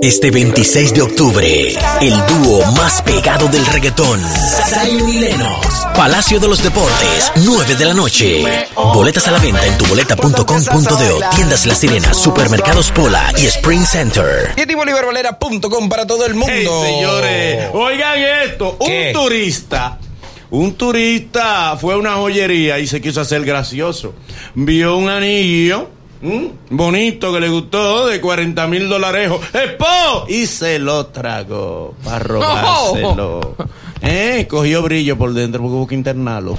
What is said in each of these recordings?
Este 26 de octubre, el dúo más pegado del reggaetón, Zion y Lennox, Palacio de los Deportes, 9 de la noche. Boletas a la venta en tuboleta.com.de, tiendas La Sirena, supermercados Pola y Spring Center. YetiBolivarValera.com para todo el mundo. Hey, señores, oigan esto, ¿Qué? un turista, un turista fue a una joyería y se quiso hacer gracioso. Vio un anillo ¿m? bonito que le gustó de 40 mil dólares ¡Espo! y se lo tragó para robárselo. Eh, cogió brillo por dentro porque hubo que internarlo.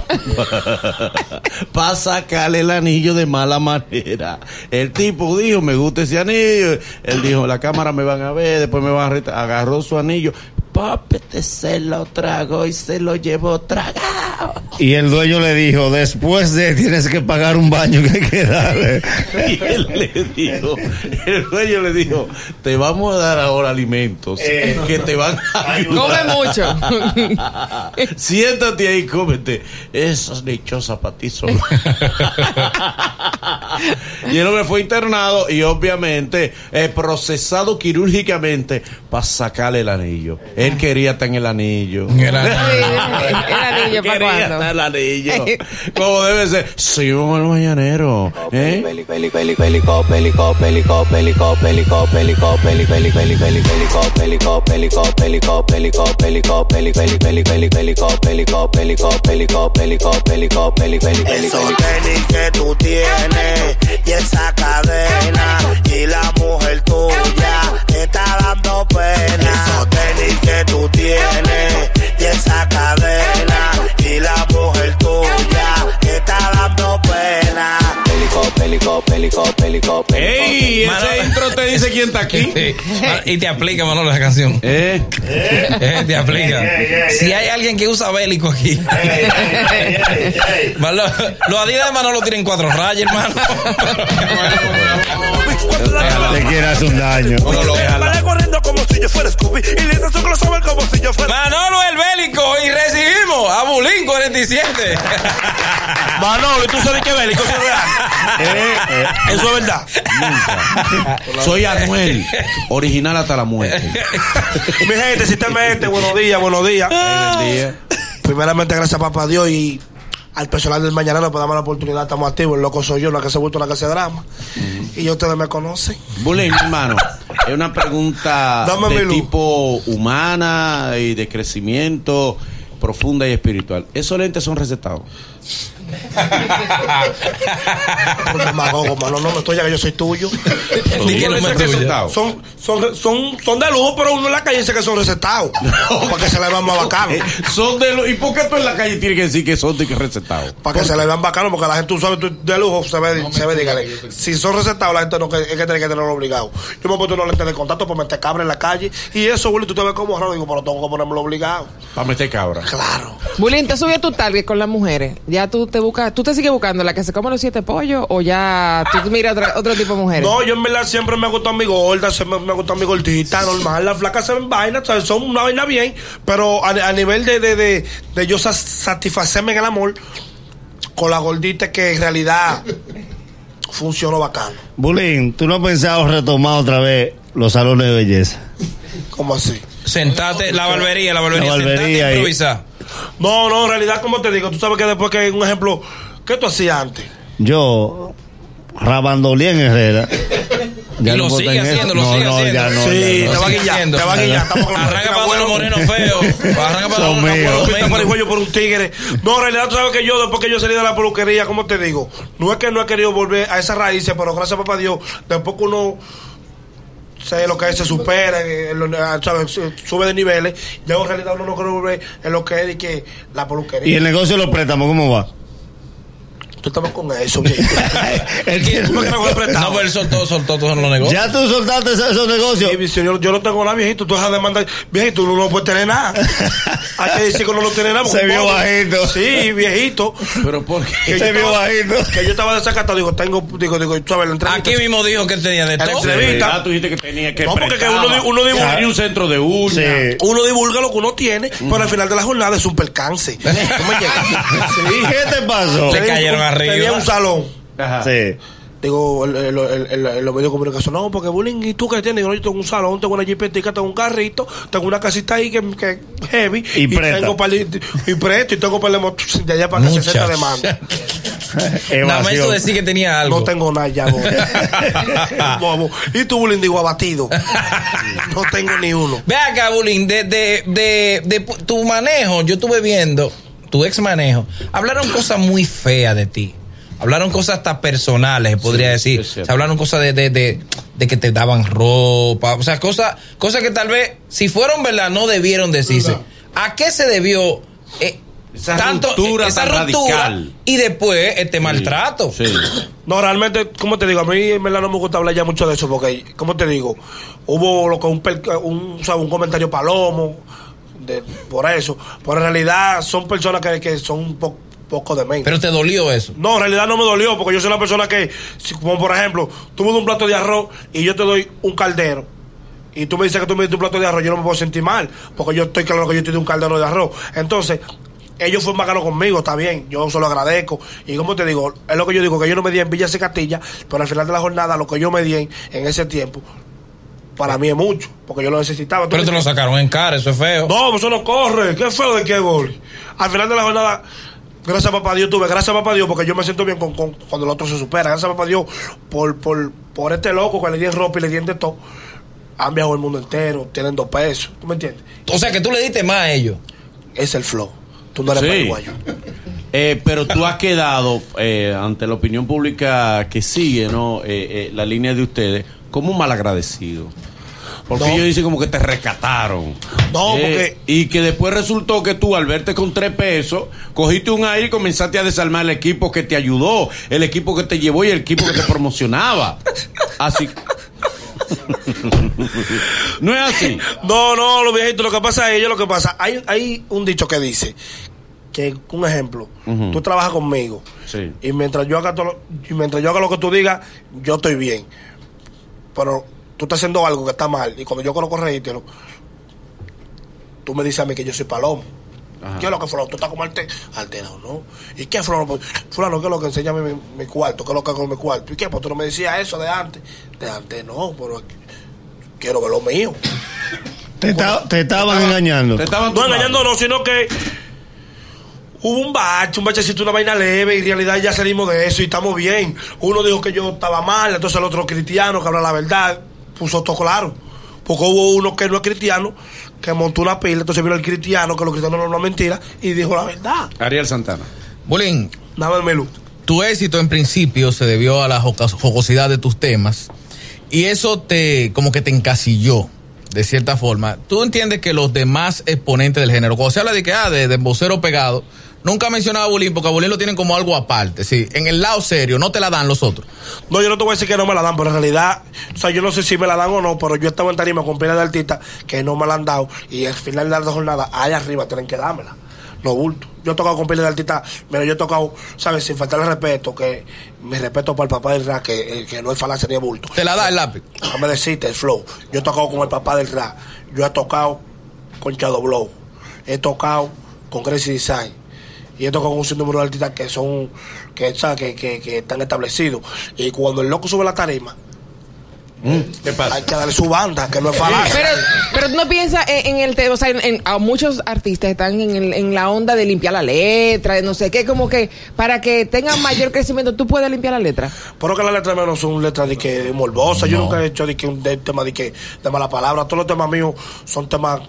para sacarle el anillo de mala manera. El tipo dijo, me gusta ese anillo. Él dijo, la cámara me van a ver, después me van a retar. Agarró su anillo. Papete se lo tragó y se lo llevó tragado. Y el dueño le dijo, después de tienes que pagar un baño que hay que darle. Y él le dijo, el dueño le dijo, te vamos a dar ahora alimentos que te van a ayudar. Come mucho. Siéntate ahí y cómete. Esas lechosas para ti solo. y el hombre fue internado y obviamente eh, procesado quirúrgicamente para sacarle el anillo. Él quería estar en el anillo. El anillo, ¿para Quería el anillo. Como debe ser. Vamos al mañanero. ¿eh? Esos tenis que tú tienes y esa cadena y la mujer tuya te está dando pena. Esos tenis que tú tienes y esa cadena y la mujer ¡Ey! Ese intro te dice quién está aquí. Sí. Y te aplica, Manolo, la canción. ¿Eh? Eh, te aplica. Si hay alguien que usa bélico aquí. Manolo, los adidas de Manolo tienen cuatro rayas, hermano. Te quiere hacer un daño. Manolo, si yo fuera Scooby y le hice su crossover como si yo fuera. Manolo el bélico y recibimos a Bulín 47. Manolo, ¿y tú sabes que bélico es real? Eh, Eso es verdad. Soy Anuel, original hasta la muerte. Mi gente, sistemamente, buenos días, buenos días. Día. Primeramente, gracias a papá Dios y al personal del Mañanero por darme la oportunidad. Estamos activos. El loco soy yo, la que se ha vuelto la que se drama. Y ya ustedes me conocen. Bullying, mi hermano, es una pregunta Dame de tipo humana y de crecimiento profunda y espiritual. ¿Esos lentes son recetados? Demagogo, mano. No me estoy ya que yo soy tuyo. Son, son, son, son de lujo, pero uno en la calle dice que son recetados. Para que se le vean más bacano. Eh, son de lo- ¿Y por qué tú en la calle tienes que decir que son de que recetados? Para que se le vean bacano, porque la gente, tú sabes, tú- de lujo se ve, se ve, dígale. Si son recetados, la gente no es que tiene que tenerlo obligado. Yo me he puesto unos lentes de contacto para meter cabra en la calle. Y eso, Willy, tú te ves como raro. Digo, pero tengo que ponérmelo obligado. Para meter cabra. Claro. Bulín, ¿te subió tu target con las mujeres? ¿Ya tú te buscas, tú te sigues buscando la que se come los siete pollos o ya tú miras otra- otro tipo de mujeres? No, yo en verdad siempre me ha gustado mi gorda, siempre me ha gustado mi gordita, normal. Las flacas se ven vainas, ¿sabes? son una vaina bien. Pero a, a nivel de, de, de, de yo sa- satisfacerme en el amor, con la gordita que en realidad funcionó bacano. Bulín, ¿tú no has pensado retomar otra vez los salones de belleza? ¿Cómo así? Sentate, la barbería, la barbería, La barbería sentate e improvisa. No, no, en realidad, como te digo, tú sabes que después que un ejemplo, ¿qué tú hacías antes? Yo, rabandolía en Herrera. Y lo sigue haciendo, lo no, sigue no, haciendo. Ya no, Sí, ya no. te va haciendo. te va la Arranca para los huevo. morenos feos. Arranca para míos. morenos Pinta por un tigre. No, en realidad tú sabes que yo, después que yo salí de la peluquería, como te digo, no es que no he querido volver a esas raíces, pero gracias a papá Dios, que uno sé lo que es, se supera, eh, lo- ¿sabes? sube de niveles, ya en realidad uno no quiere volver en lo que es que la ¿Y peluquería. el negocio de los préstamos cómo va? Tú estabas con eso. El que- ¿Tú me crees que fue prestado? No, pero él soltó, soltó todos los negocios. ya tú soltaste esos, negocios. Sí, mi señor, yo no tengo nada, viejito. Tú dejas de mandar. Viejito, uno no puede tener nada. Hay que decir que no tiene nada. porque Se vio bajito. Sí, viejito. Pero ¿por qué? Que Se vio estaba- bajito. Que yo estaba desacatado. Digo, tengo. Digo, digo, tú sabes, la entrevista. Aquí mismo dijo que él tenía de todo. entrevista. Ah, tú dijiste que tenía que No, porque que uno uno dibuja- Tenía un centro de uñas. Sí. Uno divulga lo que uno tiene, pero al final de la jornada es un percance. ¿Tú me llegas? Sí. ¿Qué te pasó? Le Tenía cayeron un- arriba. Tenía un salón. Ajá. Sí. Digo, el, el, el, el- el- los medios de comunicación, no, porque bullying, ¿y tú qué tienes? Digo, yo tengo un salón, tengo una jipetica, tengo un carrito, tengo una casita ahí que, que heavy. Y presta. tengo y presto, y tengo par de allá para que se sienta de mano. Nada más eso decir que tenía algo. No tengo nada ya. Y tu bullying, digo, abatido. No tengo ni uno. Ve acá, Bulín, de, de, de, de tu manejo, yo estuve viendo, tu ex manejo, hablaron cosas muy feas de ti. Hablaron cosas hasta personales, podría decir. Se hablaron cosas de, de, de, de que te daban ropa, o sea, cosas, cosas que tal vez, si fueron verdad, no debieron decirse. ¿A qué se debió eh, Esa ruptura esa tan ruptura radical. y después este maltrato? Sí. No, realmente, como te digo, a mí en verdad no me gusta hablar ya mucho de eso, porque, como te digo, hubo lo que un, un, o sea, un comentario palomo de, por eso, pero en realidad son personas que, que son un po- poco de mente. Pero te dolió eso. No, en realidad no me dolió, porque yo soy una persona que, si- como por ejemplo, tú me das un plato de arroz y yo te doy un caldero. Y tú me dices que tú me diste un plato de arroz, yo no me puedo sentir mal, porque yo estoy claro que yo te di un caldero de arroz. Entonces, ellos fueron bacanos conmigo, está bien, yo se lo agradezco. Y como te digo, es lo que yo digo, que yo no me di en Villa Secatilla, pero al final de la jornada, lo que yo me di en ese tiempo, para mí es mucho, porque yo lo necesitaba. ¿Tú Pero te lo sacaron en cara, eso es feo. no, pues eso no corre. Qué feo de qué gol. Al final de la jornada, gracias a papá Dios tuve, gracias a papá Dios, porque yo me siento bien con, con- cuando el otro se supera. Gracias a papá Dios por, por, por este loco que le di en ropa y le di en de todo. Han viajado el mundo entero, tienen dos pesos. ¿Tú me entiendes? O sea, que tú le diste más a ellos. Es el flow. Tú no eres Sí. paraguayo. Eh, pero tú has quedado eh, ante la opinión pública que sigue no Eh, eh, la línea de ustedes como un malagradecido. Porque No. ellos dicen como que te rescataron. No, Eh, porque- Y que después resultó que tú, al verte con tres pesos, cogiste un aire y comenzaste a desarmar el equipo que te ayudó, el equipo que te llevó y el equipo que te promocionaba. Así. no es así. No, no, los viejitos, lo que pasa es ellos, lo que pasa. Hay, hay un dicho que dice que, un ejemplo, tú trabajas conmigo. Sí. Y mientras yo haga todo lo, y mientras yo haga lo que tú digas, yo estoy bien. Pero tú estás haciendo algo que está mal. Y cuando yo conozco reírtelo, tú me dices a mí que yo soy palomo. ¿Qué es lo que fulano? Tú estás como alte- alterado, ¿no? ¿Y qué fulano? Pues, fulano, ¿qué es lo que enseña mi, mi cuarto? ¿Qué es lo que hago en mi cuarto? ¿Y qué? Pues tú no me decías eso de antes. De antes no, pero quiero ver lo mío. Te, te estaban engañando. Te estaban No engañando, no, sino que hubo un bache, un bachecito, una vaina leve, y en realidad ya salimos de eso y estamos bien. Uno dijo que yo estaba mal, entonces el otro cristiano que habla la verdad, puso todo claro. Porque hubo uno que no es cristiano, que montó una pila, entonces vino el cristiano, que los cristianos no hablan mentira, y dijo la verdad. Ariel Santana. Bulín, Nada más Melu. tu éxito en principio se debió a la jocosidad de tus temas y eso te como que te encasilló de cierta forma. ¿Tú entiendes que los demás exponentes del género, cuando se habla de que ah, de, de vocero pegado, nunca ha mencionado a Bulín porque a Bulín lo tienen como algo aparte? Sí, en el lado serio no te la dan los otros. No, yo no te voy a decir que no me la dan, pero en realidad, o sea, yo no sé si me la dan o no, pero yo estaba en tarima con pila de artistas que no me la han dado y al final de la jornada, allá arriba tienen que dármela. No bulto. Yo he tocado con pila de artistas, pero yo he tocado, ¿sabes? Sin faltarle respeto, que mi respeto para el papá del rap, que, eh, que no es falacia ni es bulto. Te la da el lápiz. Déjame decirte, el flow. Yo he tocado con el papá del rap. Yo he tocado con Shadow Blow. He tocado con Crazy Design. Y tocado con un sinnúmero de artistas que son, que, que, que, que están establecidos. Y cuando el loco sube la tarima, ¿Qué pasa? hay que darle su banda, que no es falacia. Pero, pero tú no piensas en, en el tema, o sea, en, en- a muchos artistas están en, el- en la onda de limpiar la letra, de no sé qué, como que para que tengan mayor crecimiento, tú puedes limpiar la letra. Pero que las letras no son letras de que morbosas. Yo nunca he hecho de que un de- tema de que de mala palabra. Todos los temas míos son temas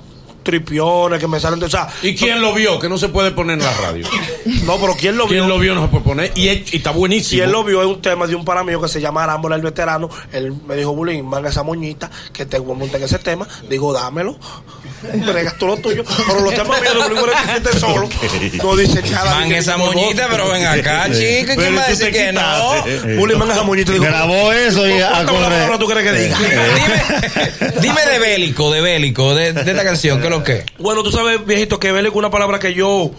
tripiones que me salen de. O sea, ¿Y quién lo vio? Que no se puede poner en la radio. no, pero ¿quién lo vio? ¿Quién lo vio? No se puede poner. Y, y está Si buenísimo. él lo vio, es un tema de un pana mío que se llama Arámbola el veterano. Él me dijo, Bulín, manga esa moñita, que te voy a montar en ese tema. Digo, dámelo. Bregas tú lo tuyo. Pero los temas míos de Bulín 47 solo. No dice nada. Man, de que esa moñita, pero ven acá, chico. ¿Quién va a decir que no? Bulín, manga esa moñita. Digo, Grabó eso y a ¿cuántas palabras correr. tú crees que diga? dime, dime de bélico, de bélico, de, de esta canción, ¿qué es Bueno, tú sabes, viejito, que vele con una palabra que yo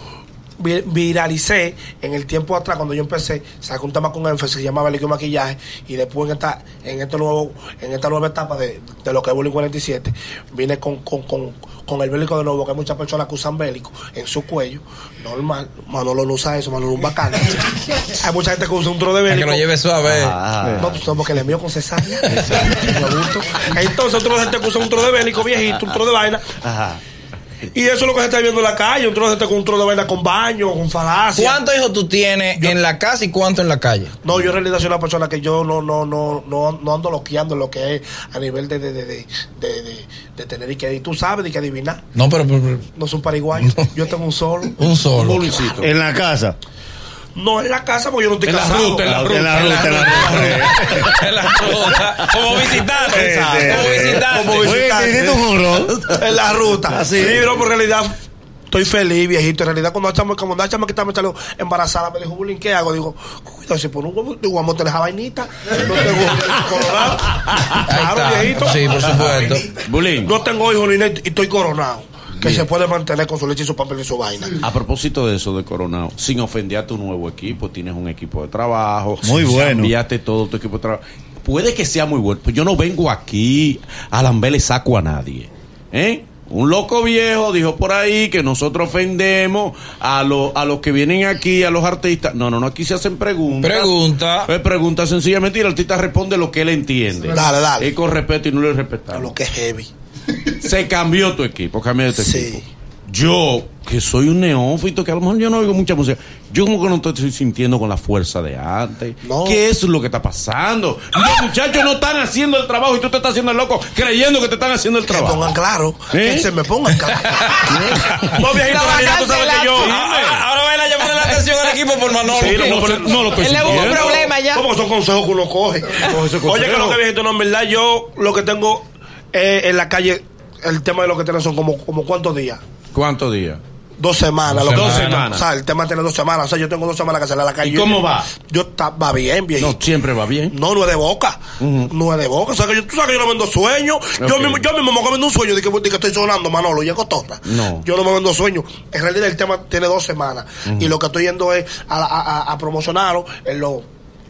viralicé en el tiempo atrás cuando yo empecé, saqué un tema con énfasis que se llamaba Líquido Maquillaje y después en esta, en este nuevo, en esta nueva etapa de, de lo que es Bullying 47, vine con, con, con, con el bélico de nuevo, que hay muchas personas que usan bélico en su cuello, normal, Manolo no usa eso, Manolo es un bacán. hay mucha gente que usa un tro de Para que bélico. lo lleve suave. Ah. No, pues no, porque le envío con cesárea. Entonces, otro gente que usa un tro de bélico viejito, un tro de vaina. Ajá. Y eso es lo que se está viendo en la calle. Un tro de gente con un de vaina con baño, con falacia. ¿Cuántos hijos tú tienes en la casa y cuántos en la calle? No, yo en realidad soy una persona que yo no no no no, no ando loqueando en lo que es a nivel de de, de, de, de, de- de tener y que tú sabes de que adivinar. No, pero, pero- pero- No son pariguayos. Yo tengo un solo. un solo. Bulincito. En la casa. No en la casa porque yo no estoy En la casado. ruta, en la En la ruta, en la ruta. En la ruta. Como visitante. Como visitante. Como Oye, visitante. ¿te hiciste un en la ruta. Así. Sí, pero en realidad estoy feliz, viejito. En realidad, cuando la chama, cuando la chama que estaba embarazada, me dijo, Bullying, ¿qué hago? Digo, cuidado, si por un huevo, digo, vamos a tener esa vainita. No tengo coronado. Claro, viejito. Sí, por supuesto. Bulín, No tengo hijos ni y estoy coronado. Que se puede mantener con su leche y su papel y su vaina. a propósito de eso de Coronado, sin ofender a tu nuevo equipo, tienes un equipo de trabajo. Muy bueno. Cambiaste todo tu equipo de trabajo. Puede que sea muy bueno, pues yo no vengo aquí a lamberle saco a nadie. ¿Eh? Un loco viejo dijo por ahí que nosotros ofendemos a, los a los que vienen aquí, a los artistas. No, no, no, aquí se hacen preguntas. Pregunta. Eh, pregunta sencillamente y el artista responde lo que él entiende. Dale, dale. Y con respeto y no le A respetamos. lo que es heavy. Se cambió tu equipo, cambió tu Sí. equipo. Yo, que soy un neófito, que a lo mejor yo no oigo mucha música, yo como que no estoy sintiendo con la fuerza de antes. No. ¿Qué es lo que está pasando? Los muchachos no están haciendo el trabajo y tú te estás haciendo el loco creyendo que te están haciendo el Que trabajo. pongan claro. ¿Eh? Que se me pongan claro. no, viejito, tú sabes que yo. vacaste la- Ahora, ahora ven a llamarle la atención al equipo por Manolo. Sí, no, no, no lo estoy Él le un sintiendo. problema ya. ¿Cómo son consejos que uno coge? Oye, que lo que viejito, no, en verdad, yo lo que tengo eh, en la calle, el tema de lo que tienen son como, como cuántos días. ¿Cuántos días? Dos semanas. Dos lo que- semanas. O sea, el tema tiene dos semanas. O sea, yo tengo dos semanas que salir a la calle. ¿Y Yo- cómo va? Yo está, va bien, viejito. No, siempre va bien. No, no es de boca. No es de boca. O sea, que yo, tú sabes que yo no vendo sueños. Yo Ok. mismo, yo mismo me vendo un sueño de que, de que estoy sonando, Manolo, y es. No. Yo no me vendo sueños. En realidad el tema tiene dos semanas. Y lo que estoy yendo es a, a, a- a promocionarlo en los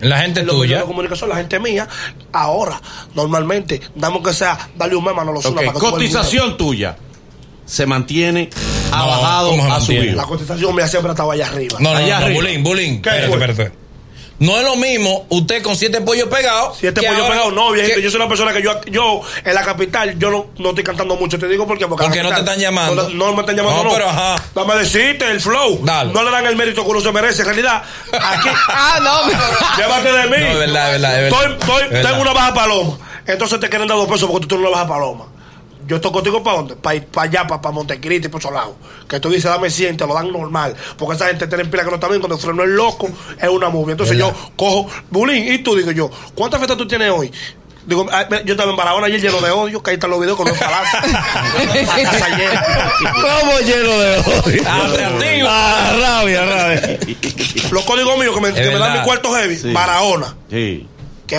La gente tuya. de comunicación, la gente mía. Ahora, normalmente, damos que sea, darle un meme a Manolo Zuna Ok, para que Cotización tuya se mantiene, ha No, bajado, ¿cómo se ha subido. La cotización mía siempre estaba allá arriba. No, no, Allá no, arriba. bullying, bullying. ¿Qué Espérate, espérate. No es lo mismo usted con siete pollos pegados. Si este que pollo ahora- pegado, no, viejito. que- Yo soy una persona que yo, yo en la capital, yo no, no estoy cantando mucho. Te digo por qué. Porque, Porque no te están llamando. No, no me están llamando, No, no. pero ajá. Dame decirte el flow. Dale. No le dan el mérito que uno se merece. En realidad, aquí, Ah, no. llévate de mí. No, es verdad, es verdad, es verdad. Estoy, estoy- Es verdad. tengo una baja paloma. Entonces te quieren dar dos pesos porque tú tienes una baja paloma. Yo estoy contigo para dónde? Para allá, para Montecristi, por esos lados. Que tú dices, dame 100, te lo dan normal. Porque esa gente tiene pila que no está bien. Cuando el freno es loco, es una movie. Entonces ¿Verdad? yo cojo, Bulín, y tú digo yo, ¿cuántas fiestas tú tienes hoy? Digo, ah, yo estaba en Barahona ayer lleno de odio, que ahí están los videos con los palazos. ¿Cómo lleno de odio? Ah. Ah, rabia, rabia. Los códigos míos que me, que me dan mi cuarto heavy, Sí. Barahona, Sí. que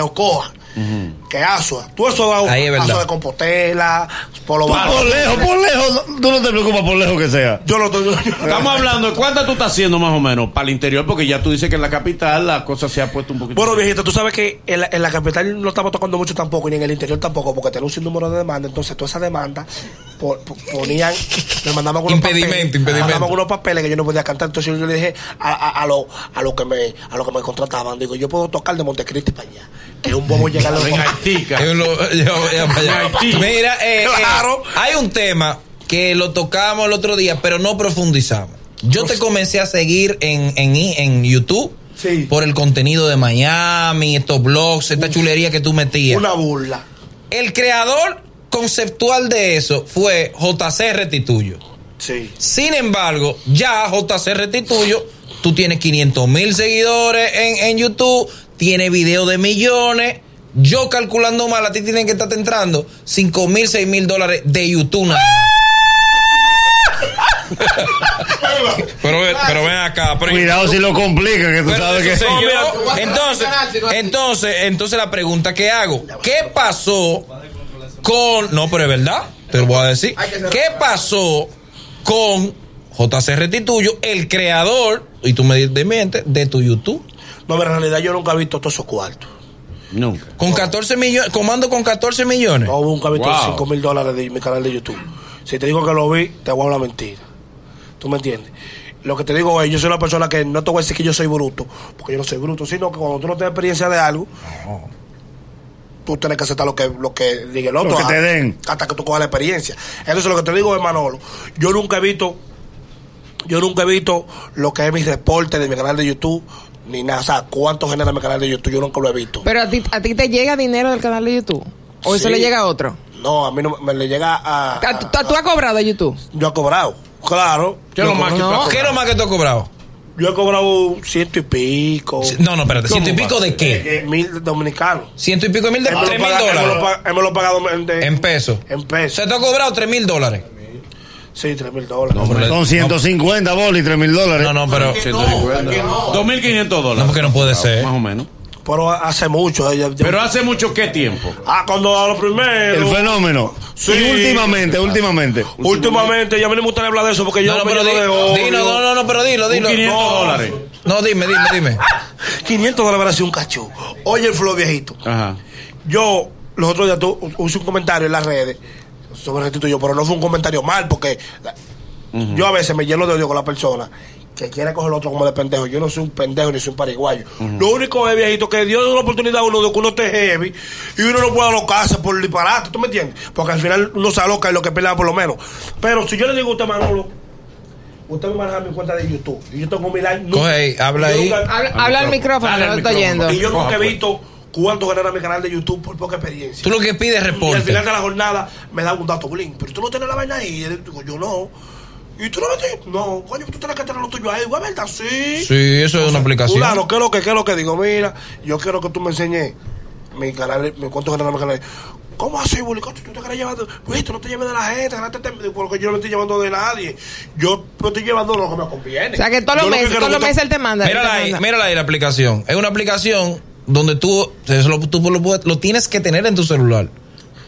Que Asua. Tú eso verdad. Asua de Compostela, Polo Bajo. Por lejos, por lejos. Tú no te preocupas por lejos que sea. Yo lo estoy. Estamos hablando de cuántas tú estás haciendo más o menos para el interior, porque ya tú dices que en la capital la cosa se ha puesto un poquito. Bueno, viejito, tú sabes que en la, en la capital no estamos tocando mucho tampoco, ni en el interior tampoco, porque tenemos un sinnúmero de demandas. Entonces, toda esa demanda po- po- ponían, me mandaban unos Impedimento, papeles, impedimento. me mandaban unos papeles que yo no podía cantar. Entonces, yo le dije a, a, a lo, a lo que me a lo que me contrataban, digo, yo puedo tocar de Montecristi para allá, es un bobo llegar a los en Haití, ca- Es lo- yo- ya para allá. Haití. Mira, eh, eh, Claro. hay un tema que lo tocamos el otro día, pero no profundizamos. Yo te comencé a seguir en, en, en YouTube Sí. por el contenido de Miami, estos blogs, esta chulería que tú metías. Una burla. El creador conceptual de eso fue JC Restituyo. Sí. Sin embargo, ya JC Restituyo, tú tienes 500 mil seguidores en, en YouTube, tienes videos de millones. Yo calculando mal, a ti tienen que estar entrando 5 mil, 6 mil dólares de YouTube. nada pero, ve- pero ven acá. pero- Cuidado si lo complica, que tú pero sabes que. No, a entonces, entonces, entonces la pregunta que hago, ¿qué pasó con, no, pero es verdad, te lo voy a decir, ¿qué pasó con JC Restituyo, el creador, y tú me desmientes, de tu YouTube. No, pero en realidad yo nunca he visto todos esos cuartos. Nunca. Con 14 millones, comando con 14 millones. No, nunca he visto Wow. 5 mil dólares de mi canal de YouTube. Si te digo que lo vi, te voy a hablar mentira. ¿Tú me entiendes? Lo que te digo es, yo soy una persona que no te voy a decir que yo soy bruto, porque yo no soy bruto, sino que cuando tú no tienes experiencia de algo, tú tienes que aceptar lo que, lo que diga el otro. Lo que te hasta- den. Hasta que tú cojas la experiencia. Entonces lo que te digo es, Manolo, yo nunca he visto, yo nunca he visto lo que es mi reporte de mi canal de YouTube, ni nada. O sea, cuánto genera mi canal de YouTube, yo nunca lo he visto. Pero a ti, a ti te llega dinero del canal de YouTube. O eso le llega a otro. No, a mí no me le llega a... ¿Tú, tú- tú has cobrado de YouTube? Yo he cobrado, claro. ¿Qué es lo más que tú has ¿Qué es lo más que tú has cobrado? Yo he cobrado ciento y pico. No, no, espérate, ciento y pico de qué? Eh, mil dominicanos. Ciento y pico de mil de tres mil dólares. me lo pagado en, de- En pesos. En pesos. sea, te ha cobrado tres mil dólares. Sí, tres mil dólares. No, pero- Son 150 bolas y 3 mil dólares. No, no, pero. 150. 2.500 dólares. No, porque no puede ser. Más o menos. Pero hace mucho. eh, ya- ya- Pero hace mucho qué tiempo. Ah, cuando a lo primero. El fenómeno. Sí. Y últimamente, últimamente. Últimamente, ya a no me gustaría hablar de eso porque yo No, no, me pero de di- odio. dilo, no, no, no, pero dilo, dilo. 500 No. dólares. No, dime, dime, dime. 500 dólares sido un cachú. Oye, el flow viejito. Ajá. Yo, los otros días, tu- hice un comentario en las redes sobre el yo, pero no fue un comentario mal, porque yo a veces me lleno de odio con la persona que quiere coger al otro como de pendejo. Yo no soy un pendejo ni soy un pariguayo. Lo único es, viejito, que Dios da una oportunidad a uno de que uno esté heavy y uno no pueda alocarse por disparate, ¿tú me entiendes? Porque al final uno se aloca y lo que pelea por lo menos. Pero si yo le digo a usted, Manolo, usted me maneja mi cuenta de YouTube y yo tengo mi like. Coge ahí, habla yo ahí. nunca- Habla, habla al micrófono, no lo estoy oyendo. y yo nunca he visto cuánto genera mi canal de YouTube por poca experiencia. Tú lo que pides es Y al reporte. final de la jornada me da un dato bling. Pero tú no tienes la vaina ahí. Digo, yo no. Y tú no lo tienes. No, coño, tú tienes que tener lo tuyo ahí. Igual, ¿verdad? Sí. Sí, eso es una aplicación. Claro, ¿qué es lo que, qué es lo que digo? Mira, yo quiero que tú me enseñes mi canal, mi cuánto genera mi canal. ¿Cómo así, Bulicocho? ¿Tú te quieres llevar? Pues tú no te lleves de la gente, porque yo no me estoy llevando de nadie. Yo me estoy llevando lo que me conviene. O sea, que todos los meses, todos los meses él te manda. Mírala ahí, mírala ahí la aplicación. Es una aplicación donde tú, eso lo, tú lo, lo tienes que tener en tu celular.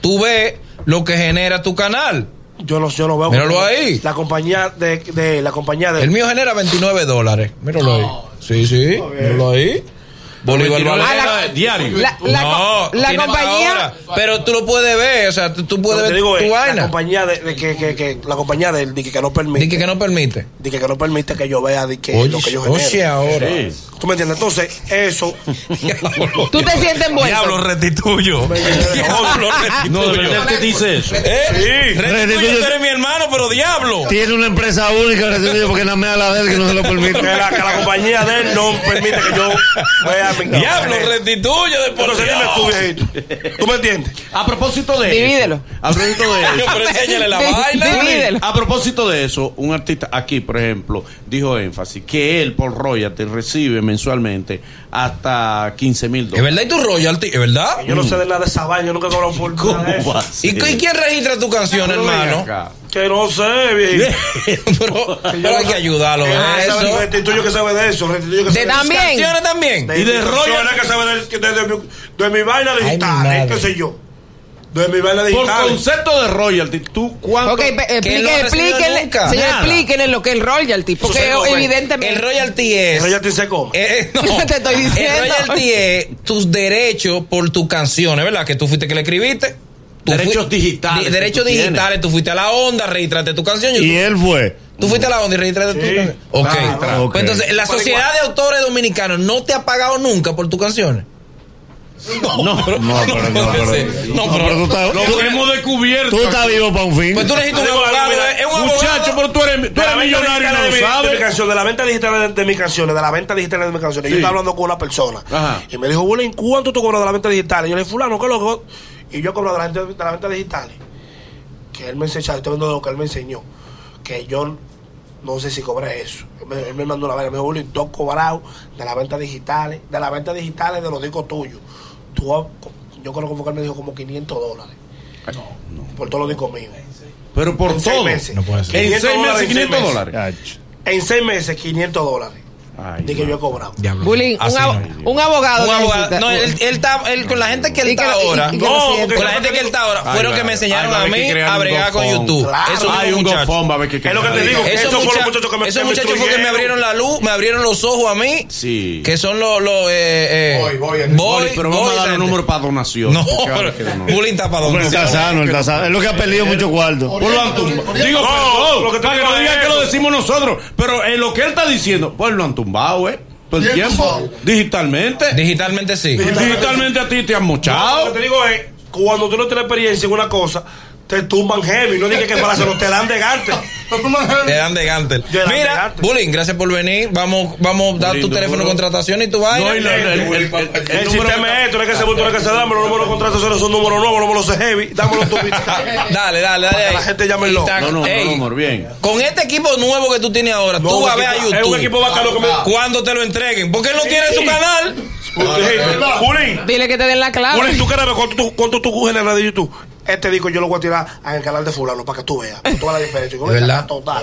Tú ves lo que genera tu canal. Yo lo, yo lo veo. Míralo ahí. La compañía de, de la compañía de El mío genera 29 dólares. Míralo ahí. Sí, sí. Míralo ahí. Bolívar 29 Valera. Diario. La, la, no, la compañía. ahora, pero tú lo puedes ver, o sea, tú, tú puedes que ver digo tu es, la vaina. compañía de, de que, que, que la compañía de, de que, que no permite Dice que no permite. de que, que no permite que yo vea de que Oye, lo que yo genero. oye, ahora. Sí. ¿Tú me entiendes? Entonces, eso Tú te sientes envuelto. Diablo restituyo. Diablo No, restituyo. verdad que dice eso. ¿Eh? Restituyo, Restituyo- tú eres mi hermano, pero diablo. Tiene una empresa única, restituye, porque nada me da la de él que no se lo que permite. la, que la compañía de él no permite que yo vea mi Diablo restituyo de por Dios. ¿Tú me entiendes? A propósito de Divídelo. eso. A propósito de eso. Pero enséñale la vaina. divídelo. A propósito de eso, un artista aquí, por ejemplo, dijo énfasis que él por royalty recibe mensualmente hasta 15 mil ¿Es dólares. verdad y tu royalty? ¿Es verdad? Yo no sé de nada de esa vaina, yo nunca he cobrado por ¿Cómo ¿Y, quién registra tu canción, hermano? Que no sé, pero, pero hay que ayudarlo, sabe, Eso. Restituyo que sabe de eso. Restituyo que De sabe también. ¿Canciones también? Y de royalty. canciones que sabe de, de, de mi, de mi vaina mi digital, madre. qué sé yo. De mi vaina Por digital. concepto de royalty, ¿tú cuánto? Ok, explíquenle, nunca. señor, explíquenle lo que es el royalty, porque Eso se come. evidentemente... El royalty es. Pero ya te se come. Eh, eh, no. Te estoy diciendo. El royalty es tus derechos por tus canciones, ¿verdad? Que tú fuiste que le escribiste. Tú Derechos digitales derechos tú tienes. digitales. Tú fuiste a la onda, registraste tu canción. y tú, él fue. tú fuiste a la onda y registraste tu canción. Ok. Ah. Pues entonces, la sociedad de autores dominicanos no te ha pagado nunca por tus canciones. No, No, pero no, pero-. No, no, pero- tú estás- Lo tú- hemos descubierto. Tú estás vivo para un fin. Pues tú necesitas un abogado. Muchacho, pero tú eres, tú De eres millonario y no de lo mi- de sabes. la venta digital de, de mis canciones, de la venta digital de mis canciones. Sí. Yo estaba hablando con una persona Ajá. y me dijo, Bullying, ¿cuánto tú cobras de la venta digital? Y yo le dije, fulano, ¿qué es lo que...? Y yo cobro de la, de la venta digital. Que él me enseñó, estoy viendo lo que él me enseñó. Que yo no sé si cobré eso. Él me, él me mandó la vaina, me dijo, Bullying, tú has cobrado de la venta digitales, de la venta digitales de los discos tuyos. Tú yo creo que fue que él me dijo como 500 dólares. Por todos los discos míos. Pero por En seis todo. meses. No puede ser. En 500 seis meses, dólares en 500 seis dólares. En seis meses, 500 dólares. Ay, de que ma. yo he cobrado. Bullying, un, abo- no. un abogado. Un abogado. necesita. No, él, él está, él, con la gente que él está ahora. No. Con la gente que él está ahora, fueron que me enseñaron a mí a bregar con. YouTube. Claro. Esos Hay un ver que Es lo que te digo. Esos, muchachos que me- esos muchachos fue que me abrieron la luz, me abrieron los ojos a mí. Sí. Que son los. los eh, eh, Voy, voy, voy, pero vamos voy, a dar un gente. número para donación. No, no. bullying está para él está sano, está sano. Es lo que ha perdido mucho cuarto. Pues. Digo, No, para que no es digan que eso. lo decimos nosotros. Pero en lo que él está diciendo, pues lo han tumbado, ¿eh? Todo el tiempo. Digitalmente. Digitalmente sí. Digitalmente a ti te han No, mochado. lo que te digo es, cuando tú no tienes experiencia en una cosa, te tumban heavy. No digas que para hacerlo, te dan de gante. Te dan de Gantel. Te dan de Mira. Bullying, gracias por venir. Vamos, vamos a dar Bullying, tu teléfono de contratación y tu vaina. No, el- el- el- el- El, el número sistema que- es esto, no hay que ser bulto, no hay que ser dame, los números de contrataciones son números nuevos, los números de heavy, dámelo tú. Dale, dale, dale. la gente está- No, no, no, ey, no, amor, bien. Con este equipo nuevo que tú tienes ahora, No, tú vas a ver a YouTube. es un equipo bacano que me- Cuando te lo entreguen. Porque él no tiene su canal. Bulín, Dile que te den la clave. Bulín, tú quieres ver cuánto tú, cuánto tú generas de YouTube. Este disco yo lo voy a tirar en el canal de fulano para que tú veas. tú veas la diferencia. ¿De verdad? Total.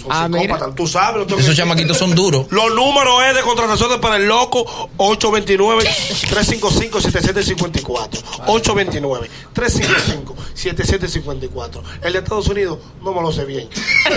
Son Ah, psicópatas, Tú sabes. Esos que- chamaquitos son duros. Los números es de contrataciones para el loco 829-355-7754. 829-355-7754. El de Estados Unidos no me lo sé bien.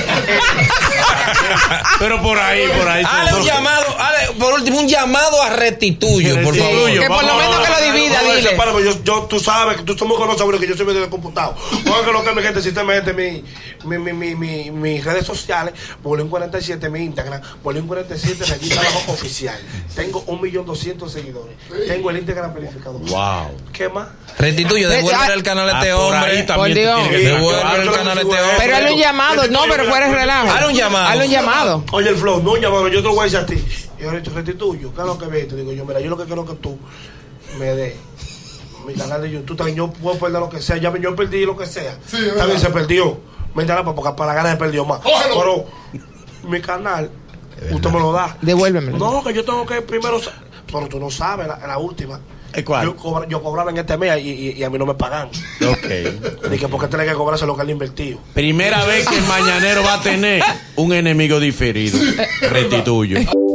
Pero por ahí, por ahí. Hale un llamado, hale, por último, un llamado a Restituyo, por favor. Que por lo menos que lo divida, dile. yo, yo, tú sabes que tú somos conocidos que yo soy medio de computado. Oigan que lo que mi gente, sistema este, mi, mi, mi, mi, mi, mis redes sociales, Bolín 47, mi Instagram, Bolín 47, revista abajo oficial. Tengo un millón doscientos seguidores. Tengo el Instagram verificado. Wow. ¿Qué más? Restituyo, devuelve Ah, el canal a Ah, este por ahí hombre. también Por Dios. Devuelve el canal a este hombre. Pero hazle un llamado. No, pero fuera relajo. Hazle un llamado. Hazle un llamado. Oye, el flow, no un llamado, yo te lo voy a decir a ti. Yo restituyo, ¿qué es lo que ves? Te digo yo, mira, yo lo que quiero que tú me des mi canal de YouTube. También yo puedo perder lo que sea, ya yo perdí lo que sea. También se perdió. Me porque para la gana se perdió más. Pero mi canal, usted me lo da. Devuélvemelo. No, que yo tengo que primero. Pero tú no sabes, la, la última. ¿Eh, cuál? Yo, cobra- yo cobraba en este mes y, y- y a mí no me pagan. Ok. Dije, ¿por qué tiene que cobrarse lo que él invertido? Primera vez que el mañanero va a tener un enemigo diferido. Restituyo.